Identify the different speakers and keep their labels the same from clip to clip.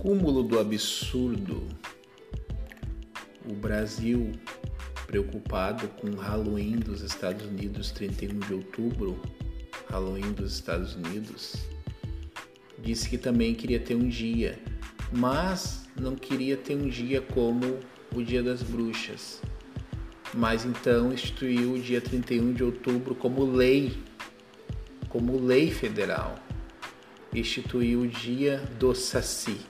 Speaker 1: cúmulo do absurdo. O Brasil, preocupado com Halloween dos Estados Unidos, 31 de outubro, Halloween dos Estados Unidos, disse que também queria ter um dia, mas não queria ter um dia como o Dia das Bruxas. Mas então instituiu o dia 31 de outubro como lei, como lei federal. Instituiu o dia do Saci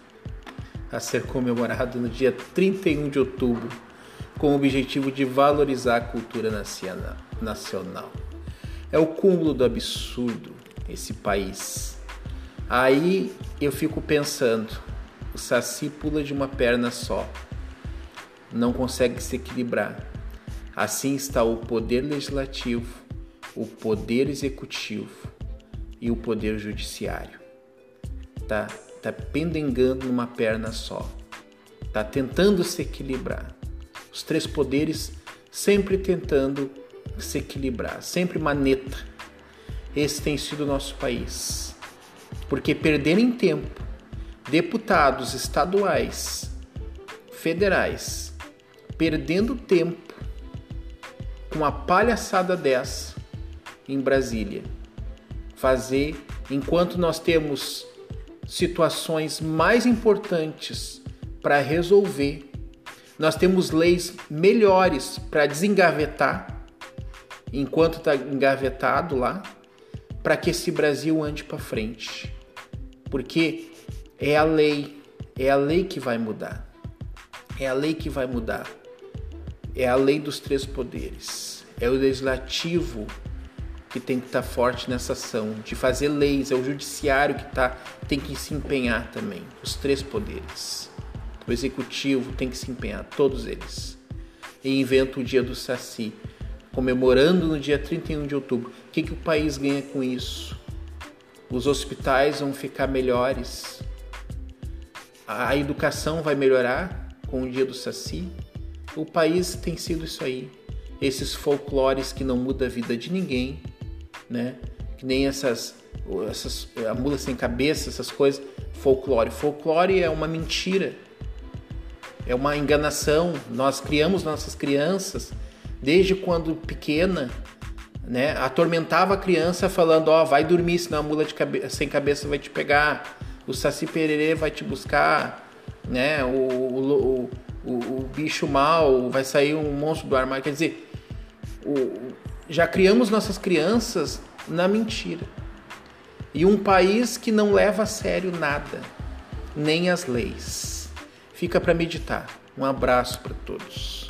Speaker 1: a ser comemorado no dia 31 de outubro, com o objetivo de valorizar a cultura nacional. É o cúmulo do absurdo esse país. Aí eu fico pensando, o Saci pula de uma perna só, não consegue se equilibrar. Assim está o poder legislativo, o poder executivo e o poder judiciário. Tá? Está pendengando numa perna só, está tentando se equilibrar. Os três poderes sempre tentando se equilibrar, sempre maneta. Esse tem sido o nosso país. Porque perderem tempo, deputados estaduais, federais, perdendo tempo com uma palhaçada dessa em Brasília, fazer enquanto nós temos situações mais importantes para resolver. Nós temos leis melhores para desengavetar enquanto está engavetado lá, para que esse Brasil ande para frente. Porque é a lei, é a lei que vai mudar. É a lei que vai mudar. É a lei dos três poderes. É o legislativo que tem que estar tá forte nessa ação, de fazer leis, é o judiciário que tá, tem que se empenhar também, os três poderes. O executivo tem que se empenhar, todos eles. E inventa o dia do Saci, comemorando no dia 31 de outubro. O que, que o país ganha com isso? Os hospitais vão ficar melhores, a educação vai melhorar com o dia do Saci. O país tem sido isso aí. Esses folclores que não mudam a vida de ninguém, né? Que nem essas, essas a mula sem cabeça, essas coisas, folclore. Folclore é uma mentira, é uma enganação. Nós criamos nossas crianças desde quando pequena, né? Atormentava a criança falando, ó, oh, vai dormir, senão a mula cabe sem cabeça vai te pegar, o saci pererê vai te buscar, né? O, o, o, o bicho mal vai sair um monstro do armário. Quer dizer, o, já criamos nossas crianças na mentira. E um país que não leva a sério nada, nem as leis. Fica para meditar. Um abraço para todos.